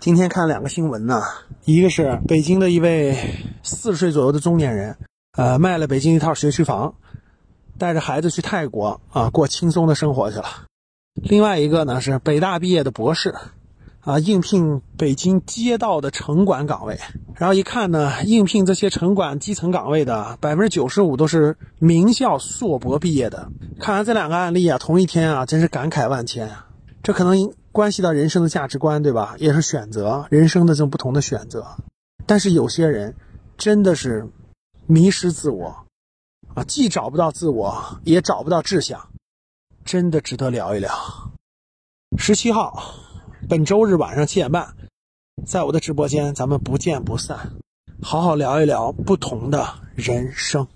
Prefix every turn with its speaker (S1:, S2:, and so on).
S1: 今天看两个新闻呢，一个是北京的一位四十岁左右的中年人，呃，卖了北京一套学区房，带着孩子去泰国啊过轻松的生活去了。另外一个呢是北大毕业的博士，啊，应聘北京街道的城管岗位。然后一看呢，应聘这些城管基层岗位的百分之九十五都是名校硕博毕业的。看完这两个案例啊，同一天啊，真是感慨万千啊！这可能关系到人生的价值观，对吧？也是选择人生的这种不同的选择。但是有些人真的是迷失自我啊，既找不到自我，也找不到志向，真的值得聊一聊。十七号，本周日晚上七点半，在我的直播间，咱们不见不散，好好聊一聊不同的人生。